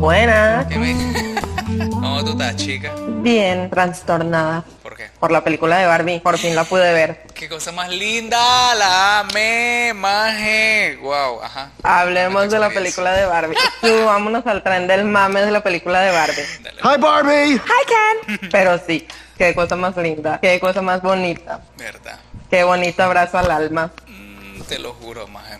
Buenas. ¿Qué me- ¿Cómo tú estás, chica? Bien, trastornada ¿Por qué? por la película de Barbie. Por fin la pude ver. Qué cosa más linda, la amé, maje. Wow, ajá. Hablemos de la película de Barbie. Subámonos al tren del mame de la película de Barbie. Dale, Hi Barbie. Pero sí, qué cosa más linda, qué cosa más bonita. verdad. Qué bonito abrazo al alma. Mm, te lo juro, maje.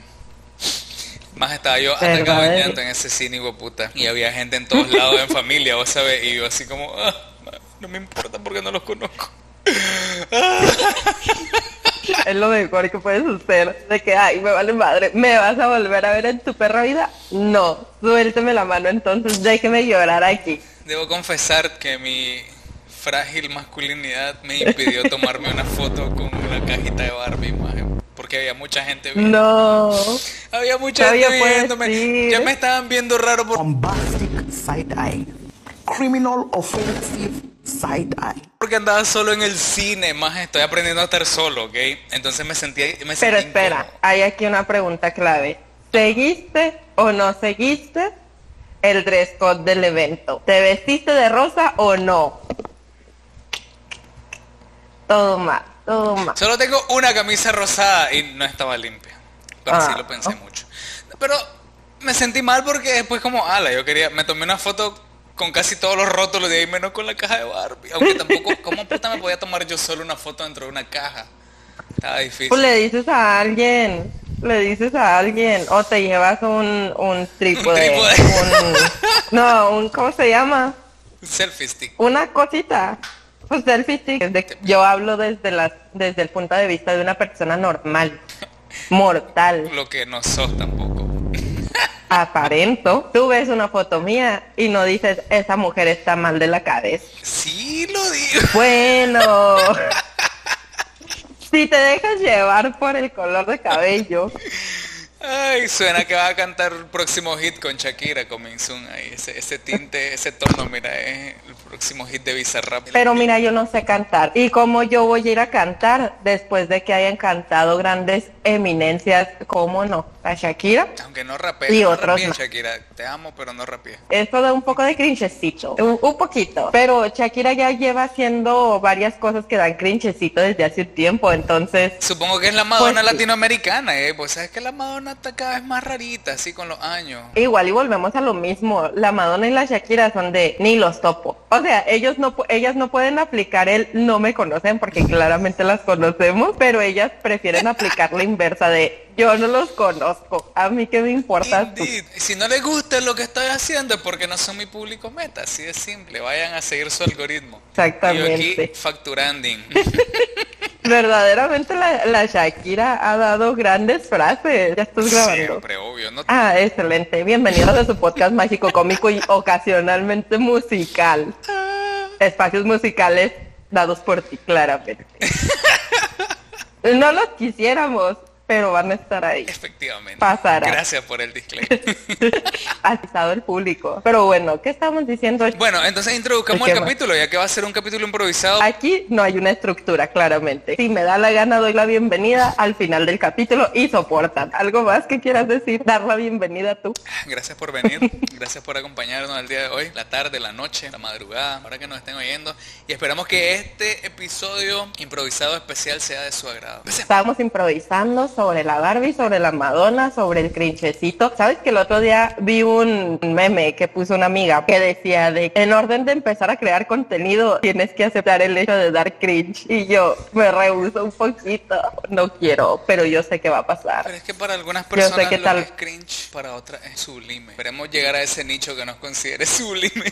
Más estaba yo ¿Verdad, atacado en llanto en ese cine, puta. Y había gente en todos lados, en familia, vos sabés. Y yo así como, ah, no me importa porque no los conozco. Es lo mejor que puede suceder. De que, ay, me vale madre. ¿Me vas a volver a ver en tu perra vida? No. Suélteme la mano entonces. Déjeme llorar aquí. Debo confesar que mi frágil masculinidad me impidió tomarme una foto con la cajita de Barbie, maje. Porque había mucha gente viendo. No. Había mucha gente viéndome. Ya me estaban viendo raro por- Bombastic side eye. Criminal offensive side eye. porque andaba solo en el cine, más estoy aprendiendo a estar solo, ¿ok? Entonces me sentí, me Pero espera, incómodo. hay aquí una pregunta clave. ¿Seguiste o no seguiste el dress code del evento? ¿Te vestiste de rosa o no? Todo mal, todo mal. Solo tengo una camisa rosada y no estaba limpia. Pero sí Ah. lo pensé mucho. Pero me sentí mal porque después como, ala, yo quería, me tomé una foto con casi todos los rótulos de ahí, menos con la caja de Barbie. Aunque tampoco, ¿cómo puta me podía tomar yo solo una foto dentro de una caja? Estaba difícil. Pues le dices a alguien, le dices a alguien, o te llevas un, un trípode, trípode. un- no, un, ¿cómo se llama? Selfie stick. Una cosita. Pues selfie stick. Yo hablo desde la, desde el punto de vista de una persona normal, mortal. Lo que no sos tampoco. aparento. Tú ves una foto mía y no dices, esa mujer está mal de la cabeza. Sí lo digo. Bueno. si te dejas llevar por el color de cabello, Ay, suena que va a cantar el próximo hit con Shakira, Coming Soon. Ahí, ese, ese tinte, ese tono, mira, es el próximo hit de Bizarrap. pero mira, yo no sé cantar. ¿Y cómo yo voy a ir a cantar después de que hayan cantado grandes eminencias? ¿Cómo no? A Shakira. Aunque no rapee, Y no otros rapee, más. Shakira. Te amo, pero no rapee. Eso da un poco de crinchecito, un, un poquito. Pero Shakira ya lleva haciendo varias cosas que dan crinchecito desde hace un tiempo, entonces Supongo que es la Madonna Pues sí. latinoamericana, ¿eh? Pues sabes que la Madonna está cada vez más rarita, así con los años. Igual y volvemos a lo mismo. La Madonna y la Shakira son de ni los topo. O sea, ellos no, ellas no pueden aplicar el no me conocen porque claramente las conocemos, pero ellas prefieren aplicar la inversa de yo no los conozco. A mí qué me importa. Indeed. Si no les gusta lo que estoy haciendo es porque no son mi público meta, así de simple. Vayan a seguir su algoritmo. Exactamente. Y yo aquí facturando. Verdaderamente la, la Shakira ha dado grandes frases. Ya estás grabando. Siempre, obvio. No Ah, excelente. Bienvenidos a su podcast mágico, cómico y ocasionalmente musical. Espacios musicales dados por ti, claramente. No los quisiéramos, pero van a estar ahí. Efectivamente. Pasará. Gracias por el disclaimer. Atizado el público. Pero bueno, ¿qué estamos diciendo? bueno, entonces introduzcamos ¿Qué el capítulo, ya que va a ser un capítulo improvisado. Aquí no hay una estructura, claramente. Si me da la gana, doy la bienvenida al final del capítulo y soportan. ¿Algo más que quieras decir? Dar la bienvenida tú. Gracias por venir, gracias por acompañarnos el día de hoy, la tarde, la noche, la madrugada, ahora que nos estén oyendo. Y esperamos que este episodio improvisado especial sea de su agrado. Estábamos improvisando sobre la Barbie, sobre la Madonna, sobre el crinchecito. ¿Sabes que el otro día vi un meme que puso una amiga que decía de en orden de empezar a crear contenido tienes que aceptar el hecho de dar cringe? Y yo me rehuso un poquito. No quiero, pero yo sé que va a pasar. Pero es que para algunas sé personas qué lo tal. que es cringe, para otras es sublime. Esperemos llegar a ese nicho que nos considere sublime.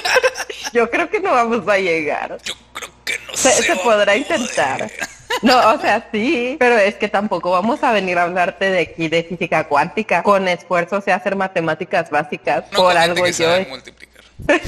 Yo creo que no vamos a llegar. Yo creo que no Se, se, podrá intentar. No, o sea, sí, pero es que tampoco vamos a venir a hablarte de aquí de física cuántica. Con esfuerzo se hacer matemáticas básicas. No Por algo que yo, sabe multiplicar.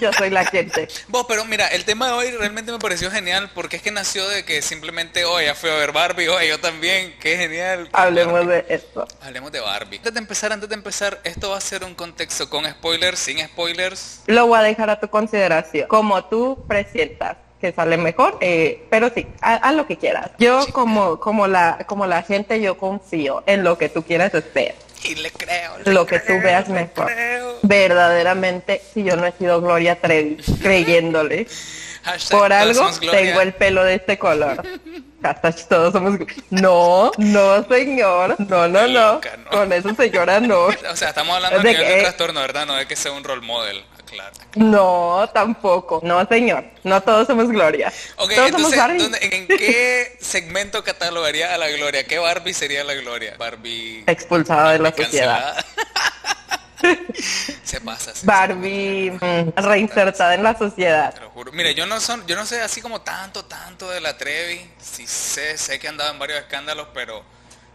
yo soy la gente. Vos, pero mira, el tema de hoy realmente me pareció genial porque es que nació de que simplemente, oye, ya fui a ver Barbie, oye, yo también, qué genial. Hablemos de esto. Hablemos de Barbie. Antes de empezar, antes de empezar, esto va a ser un contexto con spoilers, sin spoilers. Lo voy a dejar a tu consideración. Como tú presientas que sale mejor, eh, pero sí, haz lo que quieras. Yo como, como la, como la gente, yo confío en lo que tú quieras hacer. Y le creo. le Lo que tú veas mejor. creo. Verdaderamente, si yo no he sido Gloria Trevi, creyéndole. Por algo tengo el pelo de este color. Hashtag todos somos. No, no, señor. No, no, no. Con esa señora no. O sea, estamos hablando de de que- trastorno, ¿verdad? No de que sea un role model. Claro. No, tampoco. No, señor. No todos somos Gloria. Ok, todos somos entonces, Barbie. ¿dónde- ¿en qué segmento catalogaría a la Gloria? ¿Qué Barbie sería la Gloria? Barbie... Expulsada de la Barbie sociedad. se pasa. se- Barbie mm, reinsertada en la sociedad. Te lo juro. Mire, yo no son, yo no sé así como tanto, tanto de la Trevi. Sí sé, sé que han dado en varios escándalos, pero,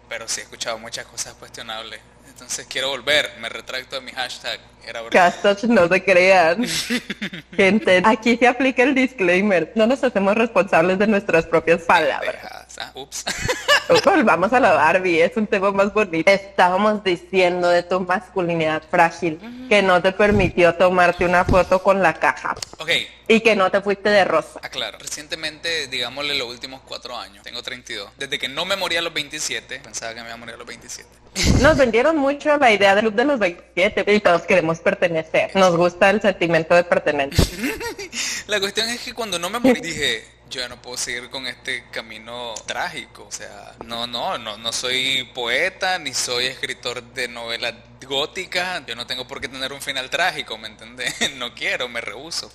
pero sí he escuchado muchas cosas cuestionables. Entonces quiero volver, me retracto de mi hashtag. Era. Castach, no se crean. Gente, aquí se aplica el disclaimer. No nos hacemos responsables de nuestras propias palabras. Ah, Ups. Volvamos a la Barbie, es un tema más bonito. Estábamos diciendo de tu masculinidad frágil, que no te permitió tomarte una foto con la caja ok, y que no te fuiste de rosa. aclaro. Recientemente, digámosle los últimos cuatro años, tengo 32. Desde que no me morí a los 27, pensaba que me iba a morir a los 27. Nos vendieron mucho la idea del club de los 27 y todos queremos pertenecer. Nos gusta el sentimiento de pertenencia. La cuestión es que cuando no me morí dije, yo ya no puedo seguir con este camino trágico. O sea, no, no, no, no soy poeta ni soy escritor de novelas góticas. Yo no tengo por qué tener un final trágico, ¿me entendés? No quiero, me rehuso.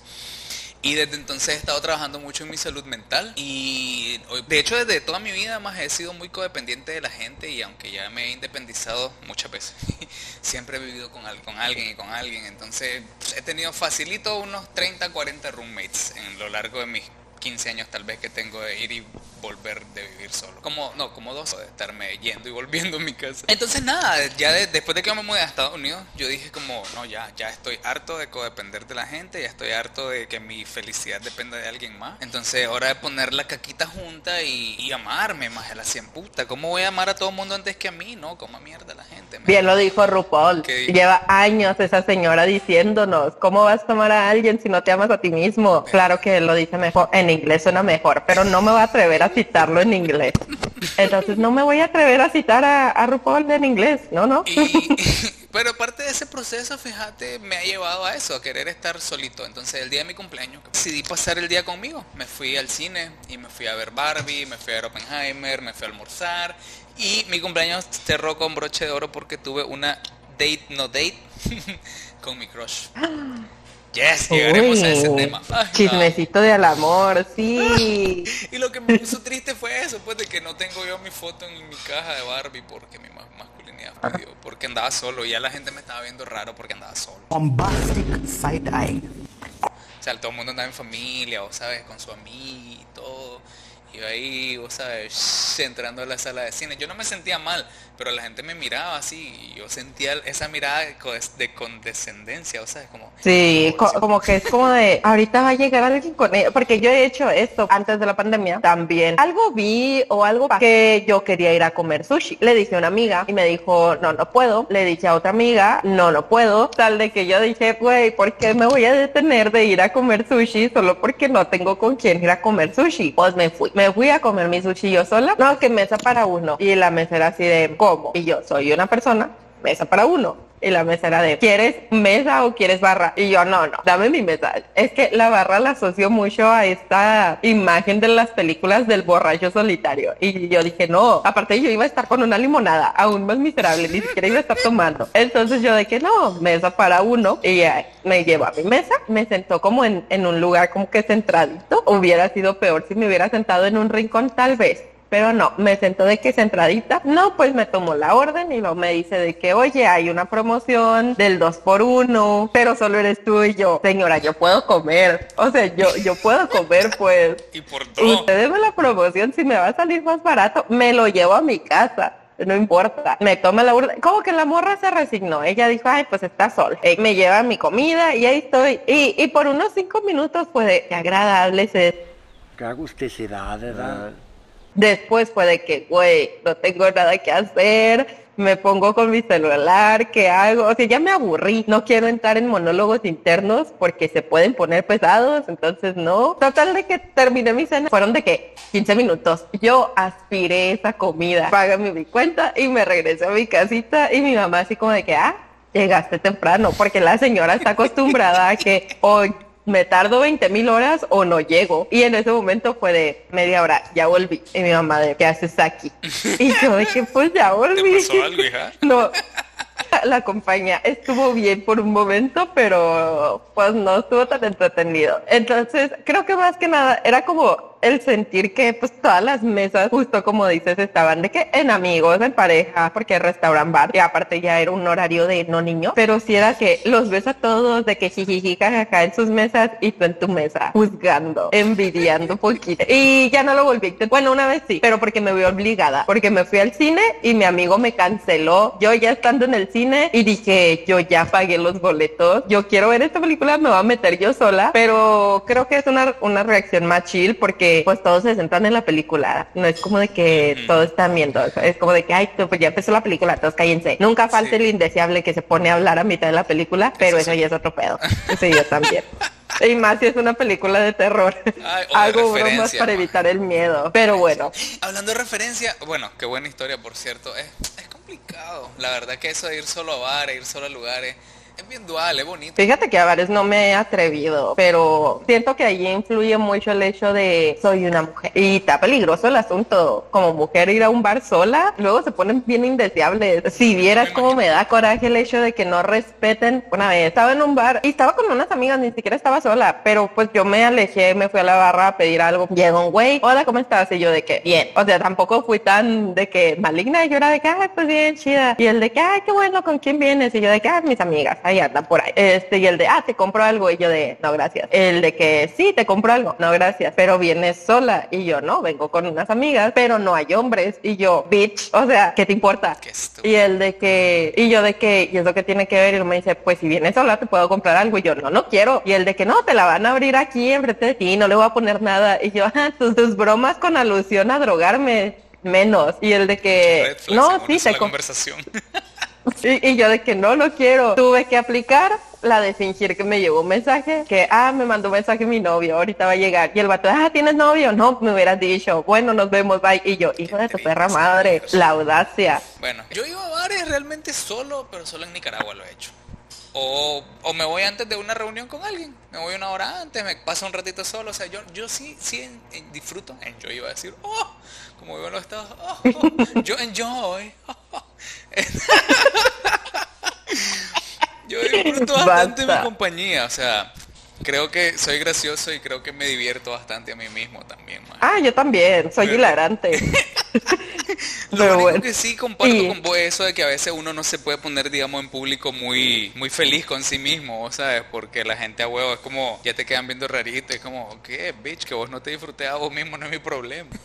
Y desde entonces he estado trabajando mucho en mi salud mental y de hecho desde toda mi vida más he sido muy codependiente de la gente y aunque ya me he independizado muchas veces, siempre he vivido con, con alguien y con alguien. Entonces he tenido facilito unos 30, 40 roommates en lo largo de mis 15 años tal vez que tengo de ir y volver de vivir solo. Como, no, como dos de estarme yendo y volviendo a mi casa. Entonces nada, ya de- después de que me mudé a Estados Unidos, yo dije como, no, ya, ya estoy harto de codepender de la gente, ya estoy harto de que mi felicidad dependa de alguien más. Entonces hora de poner la caquita junta y, y amarme, más la cien puta. ¿Cómo voy a amar a todo el mundo antes que a mí? No, como mierda la gente. Bien lo dijo RuPaul. ¿Qué dijo? Lleva años esa señora diciéndonos, ¿cómo vas a amar a alguien si no te amas a ti mismo? Claro que lo dice mejor, en inglés suena mejor, pero no me voy a atrever a citarlo en inglés. Entonces no me voy a atrever a citar a, a RuPaul en inglés, no, no. Y, pero parte de ese proceso, fíjate, me ha llevado a eso, a querer estar solito. Entonces el día de mi cumpleaños decidí pasar el día conmigo. Me fui al cine y me fui a ver Barbie, me fui a ver Oppenheimer, me fui a almorzar. Y mi cumpleaños cerró con broche de oro porque tuve una date no date con mi crush. Yes, llegaremos a ese tema. Ay, no. Chismecito de al amor, sí. Y lo que me puso triste fue eso, pues de que no tengo yo mi foto en mi caja de Barbie porque mi ma- masculinidad pidió, porque andaba solo y ya la gente me estaba viendo raro porque andaba solo. Bombastic side eye. O sea, todo el mundo andaba en familia, o sabes, con su amiga y todo. Y ahí, vos sabes, entrando a la sala de cine. Yo no me sentía mal, pero la gente me miraba así y yo sentía esa mirada de co- de condescendencia, o sea, como... Sí, co- como que es como de, ahorita va a llegar alguien con ella, porque yo he hecho esto antes de la pandemia también. Algo vi o algo que yo quería ir a comer sushi. Le dije a una amiga y me dijo, no, no puedo. Le dije a otra amiga, no, no puedo. Tal de que yo dije, güey, ¿por qué me voy a detener de ir a comer sushi solo porque no tengo con quién ir a comer sushi? Pues me fui. Me fui a comer mi sushi yo sola. No, que mesa para uno. Y la mesera así de, Y yo soy una persona, mesa para uno. Y la mesera de, ¿quieres mesa o quieres barra? Y yo, no, no, dame mi mesa. Es que la barra la asocio mucho a esta imagen de las películas del borracho solitario. Y yo dije, no, aparte yo iba a estar con una limonada, aún más miserable, ni siquiera iba a estar tomando. Entonces yo de que no, mesa para uno. Y me llevó a mi mesa, me sentó como en, en un lugar como que centradito. Hubiera sido peor si me hubiera sentado en un rincón tal vez. Pero no, me sentó de que centradita. No, pues me tomó la orden y luego me dice de que, oye, hay una promoción del 2 por 1 pero solo eres tú y yo. Señora, yo puedo comer. O sea, yo, yo puedo comer, pues. Y por todo. Usted deme la promoción, si me va a salir más barato, me lo llevo a mi casa. No importa, me toma la orden. Como que la morra se resignó. Ella dijo, ay, pues está sola. Eh, me lleva mi comida y ahí estoy. Y, y por unos cinco minutos, pues, de- qué agradable se Qué agusticidad, ¿verdad? Después fue de que, güey, no tengo nada que hacer, me pongo con mi celular, ¿qué hago? O sea, ya me aburrí, no quiero entrar en monólogos internos porque se pueden poner pesados, entonces no. Total de que terminé mi cena, fueron de que 15 minutos. Yo aspiré esa comida, págame mi cuenta y me regresé a mi casita y mi mamá así como de que, ah, llegaste temprano, porque la señora está acostumbrada a que hoy me tardo 20 mil horas o no llego. Y en ese momento fue de media hora, ya volví. Y mi mamá de, ¿qué haces aquí? Y yo de que pues ya volví. ¿Te pasó algo, hija? No. La compañía estuvo bien por un momento, pero pues no estuvo tan entretenido. Entonces, creo que más que nada era como el sentir que pues todas las mesas, justo como dices, estaban de que en amigos, en pareja, porque restauran bar, y aparte ya era un horario de no niño, pero si era que los ves a todos de que jijiji jajaja en sus mesas y tú en tu mesa, juzgando, envidiando un poquito. Y ya no lo volví. Bueno, una vez sí, pero porque me vi obligada, porque me fui al cine y mi amigo me canceló. Yo ya estando en el cine y dije, yo ya pagué los boletos, yo quiero ver esta película, me voy a meter yo sola, pero creo que es una, una reacción más chill porque pues todos se centran en la película. No es como de que todos están viendo. Es como de que, ay, pues ya empezó la película, todos cállense. Nunca falta el indeseable que se pone a hablar a mitad de la película, pero eso, ya es otro pedo. Eso yo también. Y más si es una película de terror. Hago bromas para evitar el miedo. Pero bueno. Hablando de referencia, bueno, qué buena historia, por cierto. Es, es La verdad que eso de ir solo a bares, ir solo a lugares es bien dual, es bonito. Fíjate que a bares no me he atrevido, pero siento que allí influye mucho el hecho de soy una mujer. Y está peligroso el asunto. Como mujer ir a un bar sola, luego se ponen bien indeseables. Si vieras cómo me da coraje el hecho de que no respeten. Una vez estaba en un bar y estaba con unas amigas, ni siquiera estaba sola, pero pues yo me alejé, me fui a la barra a pedir algo. Llegó un güey, hola, ¿cómo estás? Y yo de que, bien. O sea, tampoco fui tan de que maligna, yo era de que, ay, pues bien, chida. Y el de que, ay, qué bueno, ¿con quién vienes? Y yo de que, ay, mis amigas ahí anda por ahí. Este, y el de, ah, te compro algo, y yo de, no, gracias. El de que, sí, te compro algo, no, gracias. Pero vienes sola, y yo, no, vengo con unas amigas, pero no hay hombres. Y yo, bitch, o sea, ¿qué te importa? y el de que, y yo de que, y eso que tiene que ver, y me dice, pues si vienes sola, te puedo comprar algo, y yo, no, no quiero. Y el de que, no, te la van a abrir aquí enfrente de ti, no le voy a poner nada. Y yo, ah, tus, tus bromas con alusión a drogarme menos. Y el de que, no, sí, te conversación. Y, yo de que no lo quiero. Tuve que aplicar la de fingir que me llegó un mensaje, que, ah, me mandó un mensaje mi novio, ahorita va a llegar. Y el vato, ah, ¿tienes novio? No, me hubieras dicho, bueno, nos vemos, bye. Y yo, hijo de tu perra madre, la audacia. Bueno, yo iba a bares realmente solo, pero solo en Nicaragua lo he hecho. O, o, me voy antes de una reunión con alguien, me voy una hora antes, me paso un ratito solo, o sea, yo, yo sí, sí disfruto, enjoy, iba a decir, oh, como vivo en los estados, oh, oh, yo enjoy, Yo disfruto bastante mi compañía, o sea, creo que soy gracioso y creo que me divierto bastante a mí mismo también. Ah, yo también, soy hilarante. Lo único que sí comparto con vos eso de que a veces uno no se puede poner, digamos, en público muy muy feliz con sí mismo, ¿sabes? Porque la gente a huevo es como, ya te quedan viendo rarito, es como, ¿qué, bitch? Que vos no te disfrutes a vos mismo no es mi problema.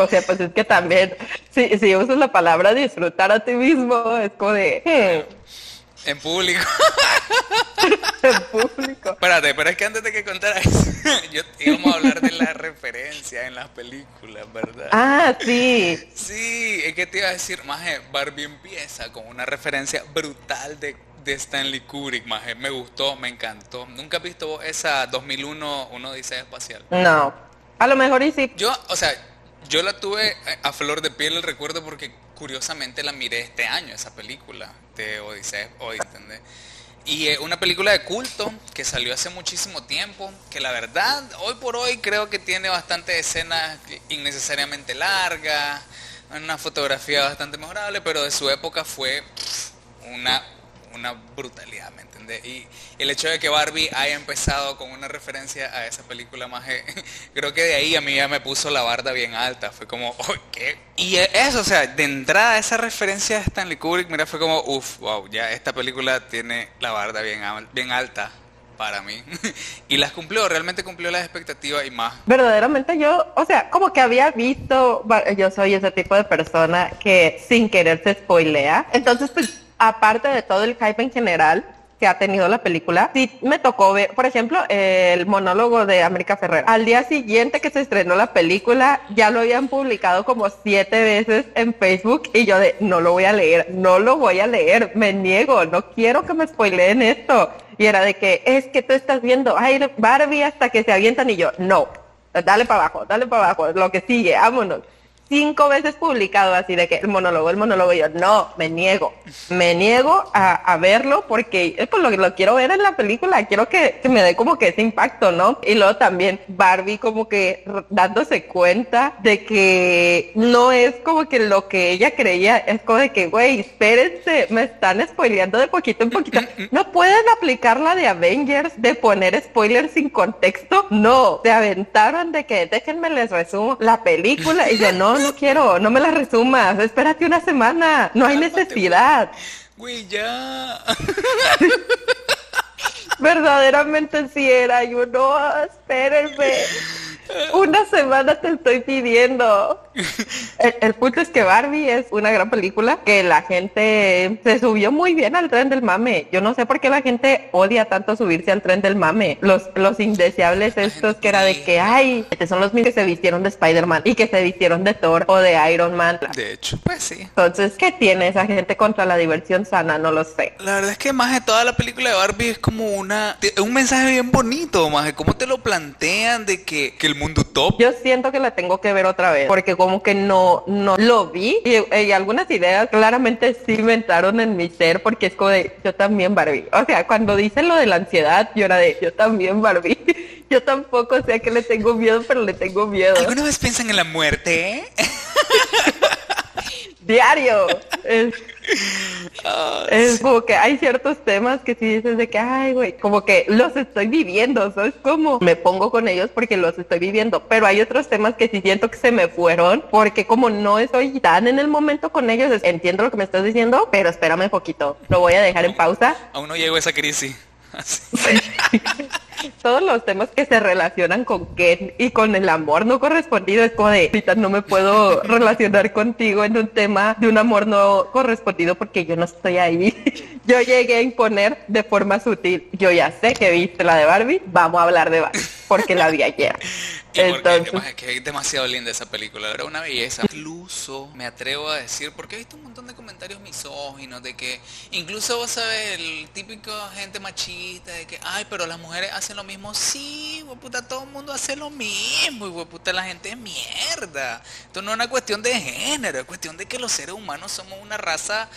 O sea, pues es que también, si, si usas la palabra disfrutar a ti mismo, es como de... en público. en público. Espérate, pero es que antes de que contara eso, yo íbamos a hablar de la referencia en las películas, ¿verdad? Ah, sí. Sí, es que te iba a decir, maje, Barbie empieza con una referencia brutal de, de Stanley Kubrick, maje. Me gustó, me encantó. ¿Nunca has visto esa 2001, uno dice espacial? No. A lo mejor y sí. Yo, o sea, yo la tuve a flor de piel el recuerdo porque curiosamente la miré este año, esa película de Odisea, Y una película de culto que salió hace muchísimo tiempo, que la verdad, hoy por hoy creo que tiene bastantes escenas innecesariamente largas, una fotografía bastante mejorable, pero de su época fue una, una brutalidad, Y el hecho de que Barbie haya empezado con una referencia a esa película más, creo que de ahí a mí ya me puso la barda bien alta, fue como, oh, ¿qué? Y eso, o sea, de entrada esa referencia a Stanley Kubrick, mira, fue como, uff, wow, ya esta película tiene la barda bien, bien alta para mí. y las cumplió, realmente cumplió las expectativas y más. Verdaderamente yo, o sea, como que había visto, yo soy ese tipo de persona que sin querer se spoilea. Entonces, pues aparte de todo el hype en general, que ha tenido la película, sí me tocó ver, por ejemplo, el monólogo de América Ferrer. Al día siguiente que se estrenó la película, ya lo habían publicado como siete veces en Facebook y yo de, no lo voy a leer, no lo voy a leer, me niego, no quiero que me spoileen esto. Y era de que, es que tú estás viendo, ay, Barbie hasta que se avientan y yo, no, dale para abajo, dale para abajo, lo que sigue, vámonos cinco veces publicado así de que el monólogo, el monólogo, yo no, me niego, me niego a, verlo porque es por lo que lo quiero ver en la película, quiero que, me dé como que ese impacto, ¿no? Y luego también Barbie como que dándose cuenta de que no es como que lo que ella creía, es como de que, güey, espérense, me están spoileando de poquito en poquito. No pueden aplicar la de Avengers de poner spoilers sin contexto, no, se aventaron de que déjenme les resumo la película. Y yo no, no quiero, no me la resumas, espérate una semana, no hay necesidad. Güey, ya. Verdaderamente sí era, yo no, espérenme. Una semana te estoy pidiendo. El, punto es que Barbie es una gran película que la gente se subió muy bien al tren del mame. Yo no sé por qué la gente odia tanto subirse al tren del mame. Los, los indeseables estos que era de que, ay, estos son los mismos que se vistieron de Spider-Man y que se vistieron de Thor o de Iron Man. De hecho, pues sí. Entonces, ¿qué tiene esa gente contra la diversión sana? No lo sé. La verdad es que más de toda la película de Barbie es como una, un mensaje bien bonito, más de cómo te lo plantean de que, que el mundo top. Yo siento que la tengo que ver otra vez, porque como que no, no lo vi y, algunas ideas claramente sí inventaron en mi ser, porque es como de, yo también Barbie. O sea, cuando dicen lo de la ansiedad, yo era de, yo también Barbie. Yo tampoco sé que le tengo miedo, pero le tengo miedo. ¿Alguna vez piensan en la muerte? Diario. Ah, es como que hay ciertos temas que si dices de que, ay, güey, como que los estoy viviendo, ¿sabes? Como me pongo con ellos porque los estoy viviendo, pero hay otros temas que sí siento que se me fueron porque como no estoy tan en el momento con ellos, entiendo lo que me estás diciendo, pero espérame un poquito, lo voy a dejar en pausa. Aún no llego a esa crisis. Todos los temas que se relacionan con Ken y con el amor no correspondido es como de, ahorita no me puedo relacionar contigo en un tema de un amor no correspondido porque yo no estoy ahí. Yo llegué a imponer de forma sutil, yo ya sé que viste la de Barbie, vamos a hablar de Barbie, porque la vi ayer. Entonces... es que es demasiado linda esa película, era una belleza. Incluso me atrevo a decir, porque he visto un montón de comentarios misóginos de que, incluso vos sabes, el típico gente machista de que, ay, pero las mujeres hacen lo mismo. Sí, puta, todo el mundo hace lo mismo, y puta, la gente es mierda. Esto no es una cuestión de género, es cuestión de que los seres humanos somos una raza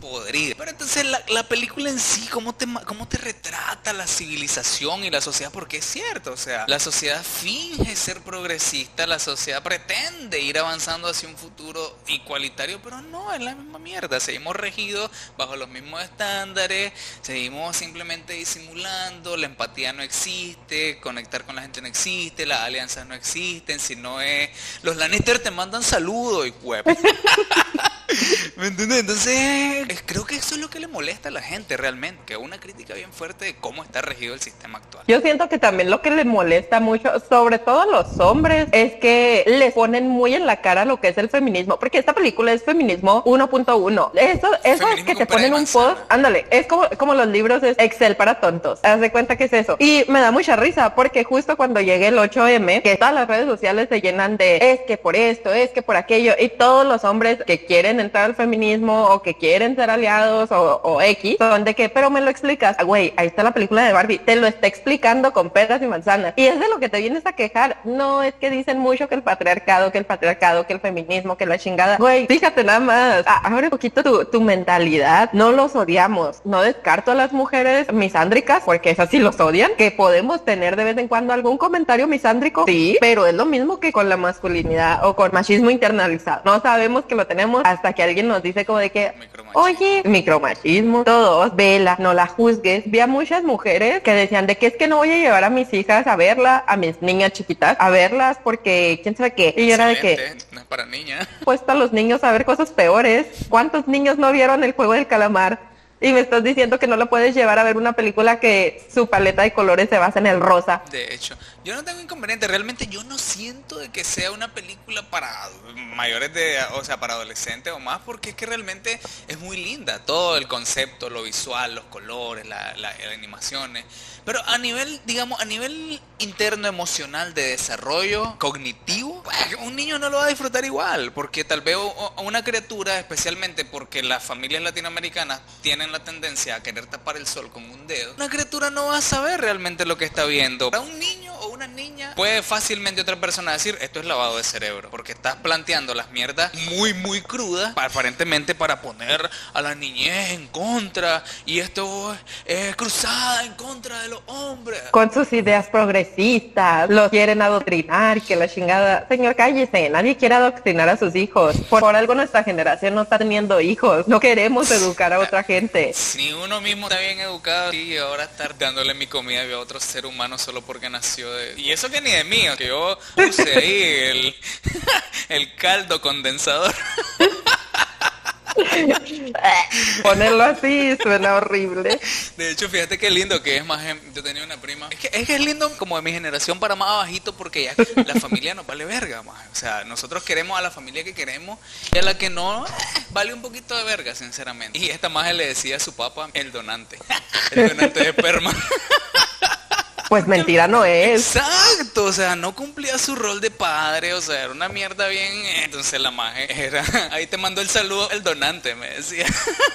podrida. Pero entonces la, película en sí, ¿cómo te, ¿cómo te retrata la civilización y la sociedad? Porque es cierto, o sea, la sociedad finge ser progresista, la sociedad pretende ir avanzando hacia un futuro igualitario, pero no, es la misma mierda. Seguimos regidos bajo los mismos estándares, seguimos simplemente disimulando, la empatía no existe, conectar con la gente no existe, las alianzas no existen, si no es... Los Lannister te mandan saludos y web. ¿Me entiendes? Entonces, creo que eso es lo que le molesta a la gente realmente, que una crítica bien fuerte de cómo está regido el sistema actual. Yo siento que también lo que le molesta mucho, sobre todo a los hombres, es que le ponen muy en la cara lo que es el feminismo, porque esta película es feminismo 1.1. Eso, eso es que te ponen un post, ándale, es como, como los libros es Excel para tontos. Haz de cuenta que es eso. Y me da mucha risa, porque justo cuando llegue el 8M, que todas las redes sociales se llenan de es que por esto, es que por aquello, y todos los hombres que quieren entrar al feminismo o que quieren ser aliados o, X, son de que, pero me lo explicas, güey, ahí está la película de Barbie, te lo está explicando con peras y manzanas. Y es de lo que te vienes a quejar. No es que dicen mucho que el patriarcado, que el patriarcado, que el feminismo, que la chingada. Güey, fíjate nada más, ah, abre un poquito tu, tu mentalidad. No los odiamos. No descarto a las mujeres misándricas, porque esas sí los odian, que podemos tener de vez en cuando algún comentario misándrico, sí, pero es lo mismo que con la masculinidad o con machismo internalizado. No sabemos que lo tenemos hasta que alguien nos dice como de que, oye, micromachismo, todos, vela, no la juzgues. Vi a muchas mujeres que decían de que es que no voy a llevar a mis hijas a verla, a mis niñas chiquitas, a verlas porque quién sabe qué. Y yo era de que, no es para niñas. Puesto a los niños a ver cosas peores. ¿Cuántos niños no vieron el juego del calamar? Y me estás diciendo que no lo puedes llevar a ver una película que su paleta de colores se basa en el rosa. De hecho, yo no tengo inconveniente, realmente yo no siento de que sea una película para mayores de, o sea, para adolescentes o más, porque es que realmente es muy linda, todo el concepto, lo visual, los colores, las animaciones. Pero a nivel, digamos, a nivel interno emocional de desarrollo cognitivo, un niño no lo va a disfrutar igual, porque tal vez una criatura, especialmente porque las familias latinoamericanas tienen la tendencia a querer tapar el sol con un dedo, una criatura no va a saber realmente lo que está viendo. Para un niño o una niña puede fácilmente otra persona decir, esto es lavado de cerebro, porque estás planteando las mierdas muy, muy crudas, aparentemente para poner a la niñez en contra, y esto es cruzada en contra de los hombres. Con sus ideas progresistas, los quieren adoctrinar, que la chingada. Señor, cállese, nadie quiere adoctrinar a sus hijos. Por, algo nuestra generación no está teniendo hijos, no queremos educar a otra gente. Si uno mismo está bien educado y ahora estar dándole mi comida a otro ser humano solo porque nació de... Y eso que ni de mí, que yo puse ahí el, el caldo condensador. Ponerlo así suena horrible. De hecho, fíjate qué lindo que es más. Yo tenía una prima. Es que es, lindo como de mi generación para más abajito porque ya la familia nos vale verga más. O sea, nosotros queremos a la familia que queremos y a la que no, eh, vale un poquito de verga, sinceramente. Y esta magia le decía a su papá el donante. El donante de esperma. Pues mentira no es. Exacto, o sea, no cumplía su rol de padre, o sea, era una mierda bien. Entonces la maje era. Ahí te mandó el saludo el donante, me decía.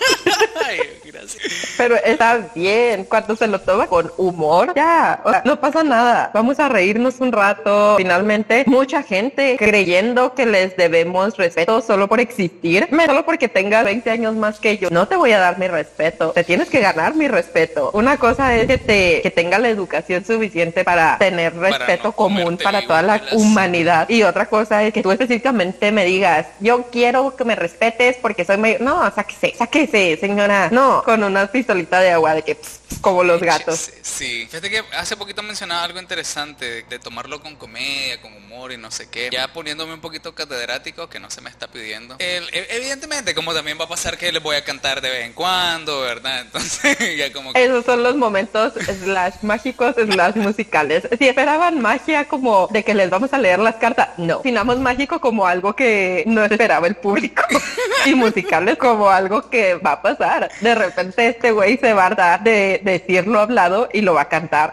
Ay, gracias. Pero está bien, cuando se lo toma con humor, ya, o sea, no pasa nada. Vamos a reírnos un rato. Finalmente, mucha gente creyendo que les debemos respeto solo por existir, solo porque tengas 20 años más que yo. No te voy a dar mi respeto, te tienes que ganar mi respeto. Una cosa es que te que tenga la educación suficiente para tener respeto común para toda la humanidad. Y otra cosa es que tú específicamente me digas, yo quiero que me respetes porque soy mayor. No, sáquese, sáquese, señora. No, con una pistolita de agua de que como los gatos. Sí, fíjate que hace poquito mencionaba algo interesante de, tomarlo con comedia, con humor y no sé qué. Ya poniéndome un poquito catedrático, que no se me está pidiendo. E, evidentemente, como también va a pasar que les voy a cantar de vez en cuando, ¿verdad? Entonces, ya como Esos son los momentos slash mágicos las musicales. Si esperaban magia como de que les vamos a leer las cartas, no. Finamos mágico como algo que no esperaba el público. y musicales como algo que va a pasar. De repente este güey se va a dar de decirlo hablado y lo va a cantar.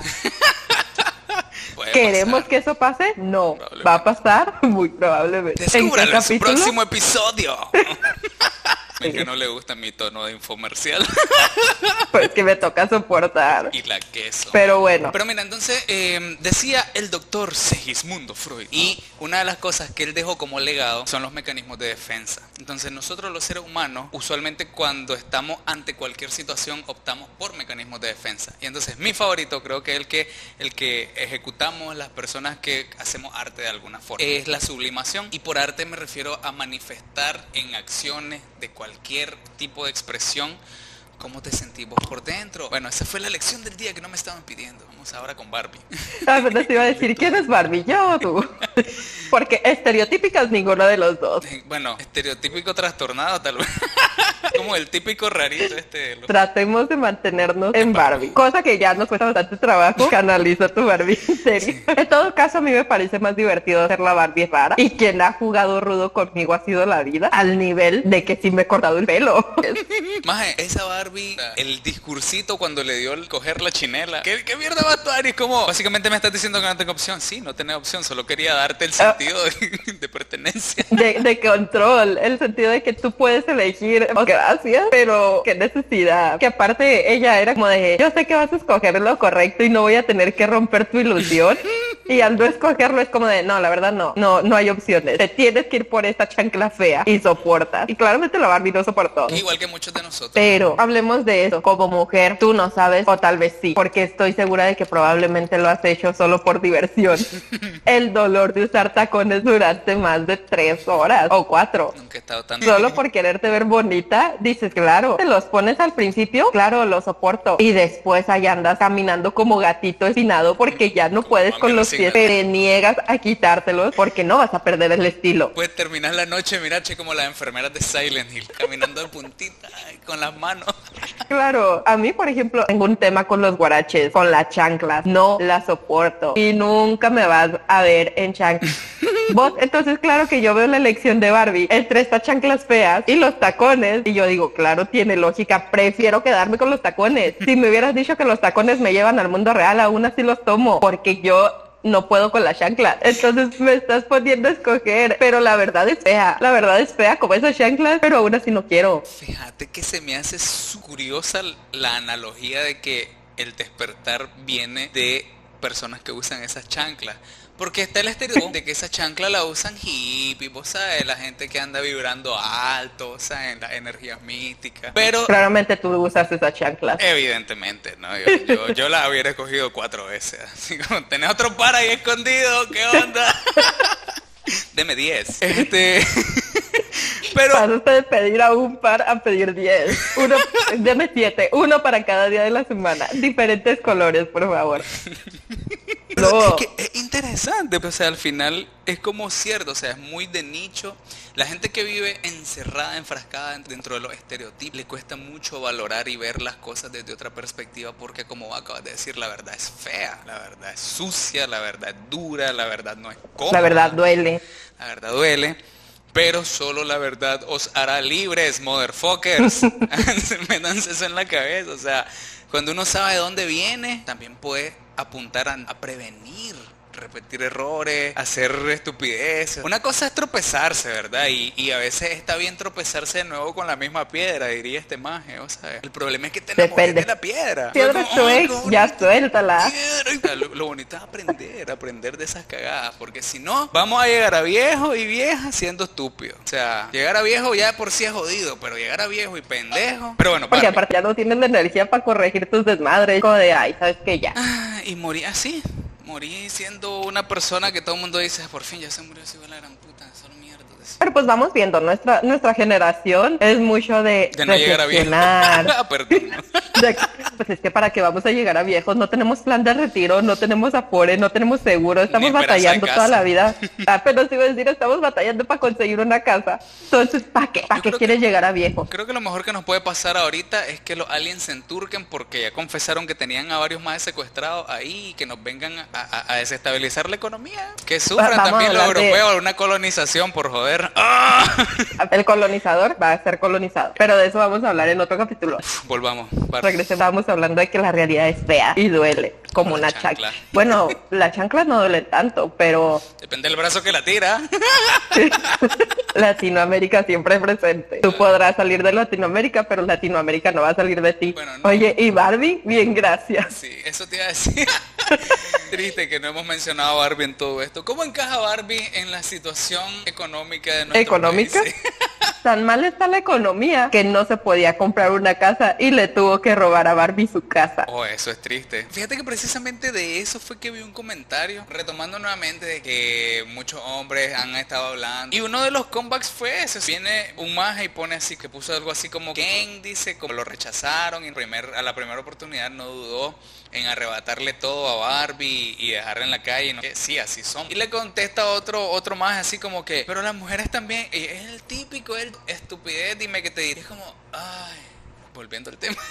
¿Queremos que eso pase? No. ¿Va a pasar? Muy probablemente. Descúbralo en, su próximo episodio. Es que no le gusta mi tono de infomercial. Pues que me toca soportar. Y la queso. Pero bueno. Pero mira, entonces em, decía el doctor Segismundo Freud. Y una de las cosas que él dejó como legado son los mecanismos de defensa. Entonces nosotros los seres humanos, usualmente cuando estamos ante cualquier situación, optamos por mecanismos de defensa. Y entonces mi favorito creo que el que, el que ejecutamos las personas que hacemos arte de alguna forma. Es la sublimación. Y por arte me refiero a manifestar en acciones de cualquier tipo de expresión, ¿cómo te sentís vos por dentro? Bueno, esa fue la lección del día que no me estaban pidiendo. Vamos ahora con Barbie. Ah, pero te iba a decir, ¿quién es Barbie? ¿Yo o tú? Porque estereotípicas ninguno de los dos. Bueno, estereotípico trastornado tal vez. Como el típico rarito este. Tratemos de mantenernos en Barbie. Cosa que ya nos cuesta bastante trabajo canalizar tu Barbie en serio. En todo caso, a mí me parece más divertido hacer la Barbie rara. Y quien ha jugado rudo conmigo ha sido la vida. Al nivel de que sí me he cortado el pelo. Maje, esa Barbie, el discursito cuando le dio el coger la chinela. ¿Qué, qué mierda va a actuar? Y como, básicamente me estás diciendo que no tengo opción. Sí, no tenés opción. Solo quería darte el ah. sentido de, pertenencia. De, control. El sentido de que tú puedes elegir gracias, pero qué necesidad. Que aparte ella era como de, yo sé que vas a escoger lo correcto y no voy a tener que romper tu ilusión. y al no escogerlo es como de, no, la verdad no, no, no hay opciones. Te tienes que ir por esta chancla fea y soportas. Y claramente la Barbie no soportó. Igual que muchos de nosotros. Pero hablemos de eso. Como mujer, tú no sabes, o tal vez sí, porque estoy segura de que probablemente lo has hecho solo por diversión. El dolor de usar tacones durante más de tres horas o cuatro. Nunca he estado tan... Solo por quererte ver bonita dices, claro, te los pones al principio, claro, lo soporto. Y después ahí andas caminando como gatito espinado porque ya no puedes con los chinga. te niegas a quitártelos porque no vas a perder el estilo. Puedes terminar la noche, mira, che, como las enfermeras de Silent Hill, caminando de puntita con las manos. Claro, a mí, por ejemplo, tengo un tema con los guaraches, con las chanclas. No las soporto y nunca me vas a ver en chanclas. Vos, entonces, claro que yo veo la elección de Barbie entre estas chanclas feas y los tacones. Y yo digo, claro, tiene lógica. Prefiero quedarme con los tacones. Si me hubieras dicho que los tacones me llevan al mundo real, aún así los tomo. Porque yo no puedo con la chancla. Entonces me estás poniendo a escoger, pero la verdad es fea. La verdad es fea como esas chanclas, pero aún así no quiero. Fíjate que se me hace curiosa la analogía de que el despertar viene de personas que usan esas chanclas. Porque está el estereotipo de que esa chancla la usan hippies, vos sabes, la gente que anda vibrando alto, o sea, en las energías místicas. Pero Claramente tú usas esas chanclas. Evidentemente, ¿no? Yo, yo, yo la hubiera escogido cuatro veces. Así como, tenés otro par ahí escondido, ¿qué onda? Deme 10. Este. Pero. Pasaste de pedir a un par a pedir 10. Uno, deme 7. Uno para cada día de la semana. Diferentes colores, por favor. pero No. Es que es interesante, o sea, al final es como cierto, o sea, es muy de nicho. La gente que vive encerrada, enfrascada dentro de los estereotipos, le cuesta mucho valorar y ver las cosas desde otra perspectiva porque como acabas de decir, la verdad es fea, la verdad es sucia, la verdad es dura, la verdad no es cómoda. La verdad duele. La verdad duele. Pero solo la verdad os hará libres, motherfuckers. Métanse eso en la cabeza. O sea, cuando uno sabe de dónde viene, también puede apuntar a, a prevenir, repetir errores, hacer estupideces. Una cosa es tropezarse, ¿verdad? Y, y a veces está bien tropezarse de nuevo con la misma piedra, diría este maje. O sea, el problema es que te enamores de la piedra. Piedra Como, tu "Ay, ex, qué ya suéltala. piedra". Y tal. Lo, lo bonito es aprender, aprender de esas cagadas, porque si no, vamos a llegar a viejo y vieja siendo estúpidos. O sea, llegar a viejo ya por sí es jodido, pero llegar a viejo y pendejo. Pero bueno, Porque Barbie. aparte ya no tienes la energía para corregir tus desmadres. Como de, ay, ¿sabes qué? Ya. Ah, y morí así. Morí siendo una persona que todo el mundo dice, por fin ya se murió así la gran puta. Pero pues vamos viendo, nuestra, nuestra generación es mucho de, De no a reflexionar. Perdón. de- pues es que para que vamos a llegar a viejos, no tenemos plan de retiro, no tenemos afore, no tenemos seguro, estamos batallando toda la vida. Ah, pero sí iba a decir, estamos batallando para conseguir una casa. Entonces, ¿para qué? ¿Para qué quieres llegar a viejo? Creo que lo mejor que nos puede pasar ahorita es que los aliens se enturquen porque ya confesaron que tenían a varios más secuestrados ahí y que nos vengan a, a- a desestabilizar la economía. Que sufran a también los hablar de- europeos una colonización por joder. ¡Ah! El colonizador va a ser colonizado. Pero de eso vamos a hablar en otro capítulo. Volvamos. Regresemos, estábamos hablando de que la realidad es fea y duele, como la una chancla. chancla. Bueno, las chanclas no duelen tanto, pero Depende del brazo que la tira. Latinoamérica siempre presente. Tú podrás salir de Latinoamérica, pero Latinoamérica no va a salir de ti. Bueno, no. Oye, y Barbie, bien, gracias. Sí, eso te iba a decir. Triste que no hemos mencionado a Barbie en todo esto. ¿Cómo encaja Barbie en la situación económica de nuestro ¿Económica? país? Tan mal está la economía que no se podía comprar una casa y le tuvo que robar a Barbie su casa. Oh, eso es triste. Fíjate que precisamente de eso fue que vi un comentario, retomando nuevamente de que muchos hombres han estado hablando. Y uno de los comebacks fue ese. Viene un maje y pone así, que puso algo así como, Ken dice, como lo rechazaron y primer, a la primera oportunidad no dudó en arrebatarle todo a Barbie y dejarla en la calle. ¿no? Que sí, así son. Y le contesta otro, otro más así como que, pero las mujeres también, es el típico, el estupidez, dime que te diré. Como, ay, volviendo al tema.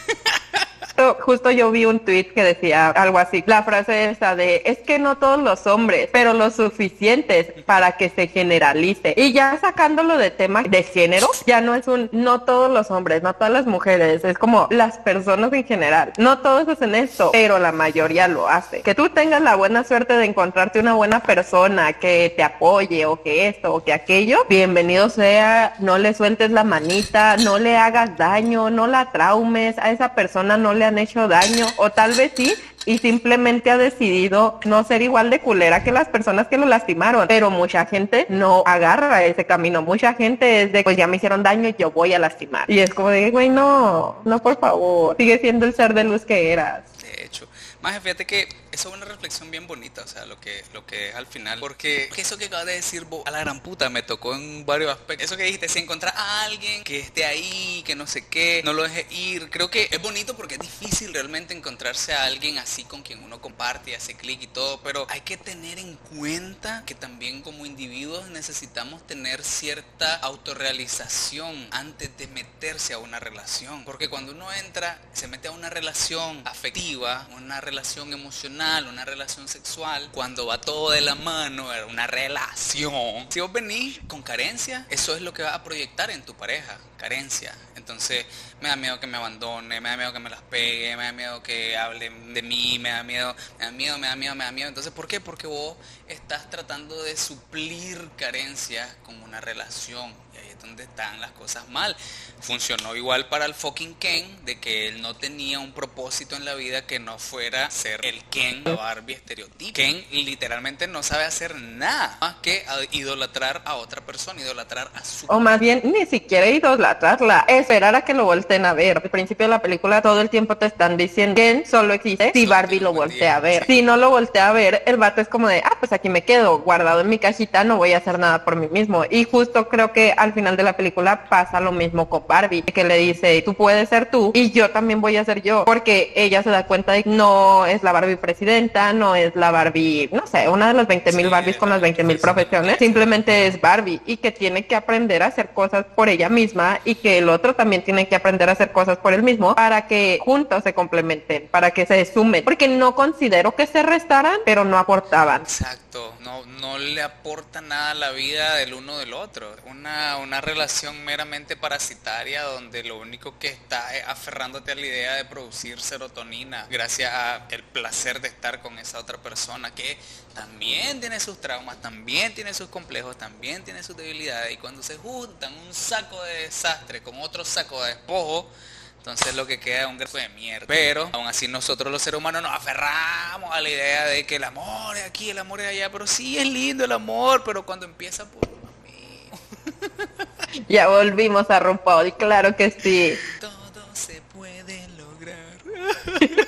Justo- yo vi un tweet que decía algo así, la frase esa de, es que no todos los hombres, pero lo suficientes para que se generalice. Y ya sacándolo de tema de género, ya no es un, no todos los hombres, no todas las mujeres, es como las personas en general. No todos hacen esto, pero la mayoría lo hace. Que tú tengas la buena suerte de encontrarte una buena persona que te apoye o que esto o que aquello, bienvenido sea, no le sueltes la manita, no le hagas daño, no la traumes, a esa persona no le han hecho daño o tal vez sí y simplemente ha decidido no ser igual de culera que las personas que lo lastimaron, pero mucha gente no agarra ese camino, mucha gente es de pues ya me hicieron daño, yo voy a lastimar y es como de güey no, no por favor, sigue siendo el ser de luz que eras. De hecho, Más fíjate que eso es una reflexión bien bonita, o sea, lo que, lo que es al final. Porque eso que acabas de decir vos, a la gran puta, me tocó en varios aspectos. Eso que dijiste, si encontrar a alguien que esté ahí, que no sé qué, no lo deje ir. Creo que es bonito porque es difícil realmente encontrarse a alguien así con quien uno comparte y hace clic y todo. Pero hay que tener en cuenta que también como individuos necesitamos tener cierta autorrealización antes de meterse a una relación. Porque cuando uno entra, se mete a una relación afectiva, una relación emocional, una relación sexual, cuando va todo de la mano, una relación. Si vos venís con carencia, eso es lo que va a proyectar en tu pareja, carencia. Entonces, me da miedo que me abandone, me da miedo que me las pegue, me da miedo que hablen de mí, me da miedo, me da miedo, me da miedo, me da miedo. Entonces, ¿por qué? Porque vos estás tratando de suplir carencias con una relación. Es donde están las cosas mal. Funcionó igual para el fucking Ken, de que él no tenía un propósito en la vida que no fuera ser el Ken, Barbie estereotipo. Ken literalmente no sabe hacer nada más que idolatrar a otra persona, idolatrar a su... O más bien, ni siquiera idolatrarla, esperar a que lo volteen a ver. Al principio de la película todo el tiempo te están diciendo Ken solo existe si Barbie lo voltea a ver. Si no lo voltea a ver, el vato es como de, ah, pues aquí me quedo guardado en mi cajita, no voy a hacer nada por mí mismo. Y justo creo que al final de la película pasa lo mismo con Barbie, que le dice, tú puedes ser tú y yo también voy a ser yo, porque ella se da cuenta de que no es la Barbie presidenta, no es la Barbie, no sé, una de las 20 mil Barbies con las 20 mil profesiones, simplemente es Barbie y que tiene que aprender a hacer cosas por ella misma y que el otro también tiene que aprender a hacer cosas por él mismo para que juntos se complementen, para que se sumen, porque no considero que se restaran, pero no aportaban. Exacto, no, le aporta nada a la vida del uno del otro. Una, una relación meramente parasitaria donde lo único que está es aferrándote a la idea de producir serotonina gracias a el placer de estar con esa otra persona que también tiene sus traumas, también tiene sus complejos, también tiene sus debilidades y cuando se juntan un saco de desastre con otro saco de despojo, entonces lo que queda es un grafo de mierda. Pero aún así nosotros los seres humanos nos aferramos a la idea de que el amor es aquí, el amor es allá. Pero sí es lindo el amor, pero cuando empieza por. Ya volvimos a romper, y claro que sí. Todo se puede lograr.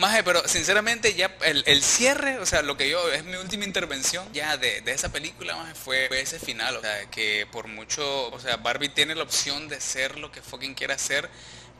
Maje, pero sinceramente ya el, cierre, o sea, lo que yo, es mi última intervención ya de, esa película, fue, ese final, o sea, que por mucho, o sea, Barbie tiene la opción de ser lo que fucking quiera hacer,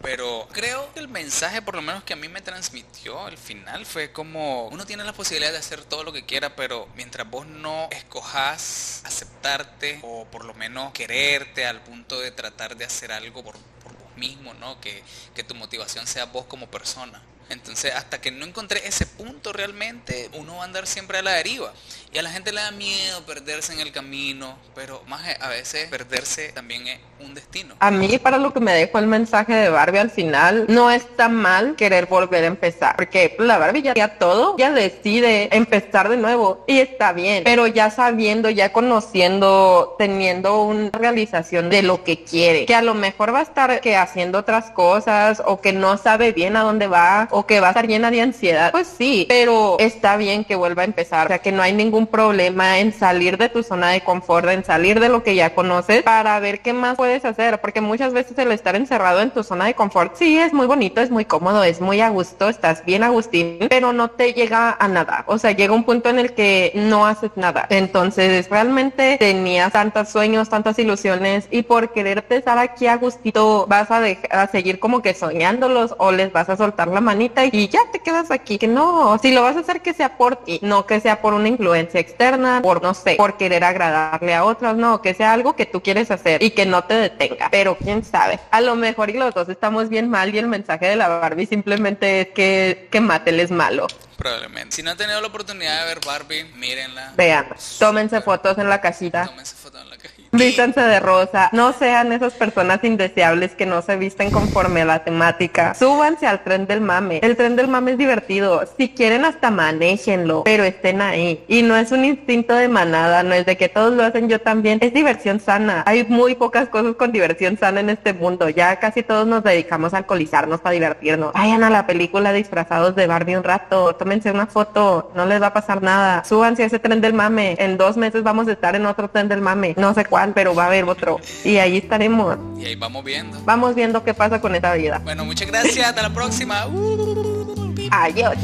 pero creo que el mensaje, por lo menos que a mí me transmitió al final, fue como uno tiene la posibilidad de hacer todo lo que quiera, pero mientras vos no escojas aceptarte o por lo menos quererte al punto de tratar de hacer algo por, por vos mismo, ¿no? Que, que tu motivación sea vos como persona. Entonces, hasta que no encontré ese punto realmente, uno va a andar siempre a la deriva. Y a la gente le da miedo perderse en el camino, pero más a veces perderse también es un destino. A mí, para lo que me dejó el mensaje de Barbie al final, no está mal querer volver a empezar, porque la Barbie ya hacía todo, ya decide empezar de nuevo y está bien, pero ya sabiendo, ya conociendo, teniendo una realización de lo que quiere, que a lo mejor va a estar que haciendo otras cosas o que no sabe bien a dónde va o que va a estar llena de ansiedad, pues sí, pero está bien que vuelva a empezar, o sea que no hay ningún problema en salir de tu zona de confort, en salir de lo que ya conoces para ver qué más puedes hacer, porque muchas veces el estar encerrado en tu zona de confort, sí, es muy bonito, es muy cómodo, es muy a gusto, estás bien Agustín, pero no te llega a nada, o sea, llega un punto en el que no haces nada, entonces realmente tenías tantos sueños, tantas ilusiones y por quererte estar aquí a gustito vas a, a seguir como que soñándolos o les vas a soltar la manita y ya te quedas aquí. Que no, si lo vas a hacer que sea por ti, no que sea por una influencia externa, por no sé, por querer agradarle a otros, no, que sea algo que tú quieres hacer y que no te detenga. Pero quién sabe, a lo mejor y los dos estamos bien mal y el mensaje de la Barbie simplemente es que, que Mattel es malo. Probablemente. Si no han tenido la oportunidad de ver Barbie, mírenla. Vean, tómense fotos en la casita. Tómense fotos en la casita. Vístanse de rosa, no sean esas personas indeseables que no se visten conforme a la temática. Súbanse al tren del mame. El tren del mame es divertido. Si quieren hasta manéjenlo, pero estén ahí. Y no es un instinto de manada, no es de que todos lo hacen yo también. Es diversión sana. Hay muy pocas cosas con diversión sana en este mundo. Ya casi todos nos dedicamos a alcoholizarnos para divertirnos. Vayan a la película disfrazados de Barbie un rato. Tómense una foto. No les va a pasar nada. Súbanse a ese tren del mame. En dos meses vamos a estar en otro tren del mame. No sé cuál cuál, pero va a haber otro. Y ahí estaremos. Y ahí vamos viendo. Vamos viendo qué pasa con esa vida. Bueno, muchas gracias. Hasta la próxima. Uh, Adiós.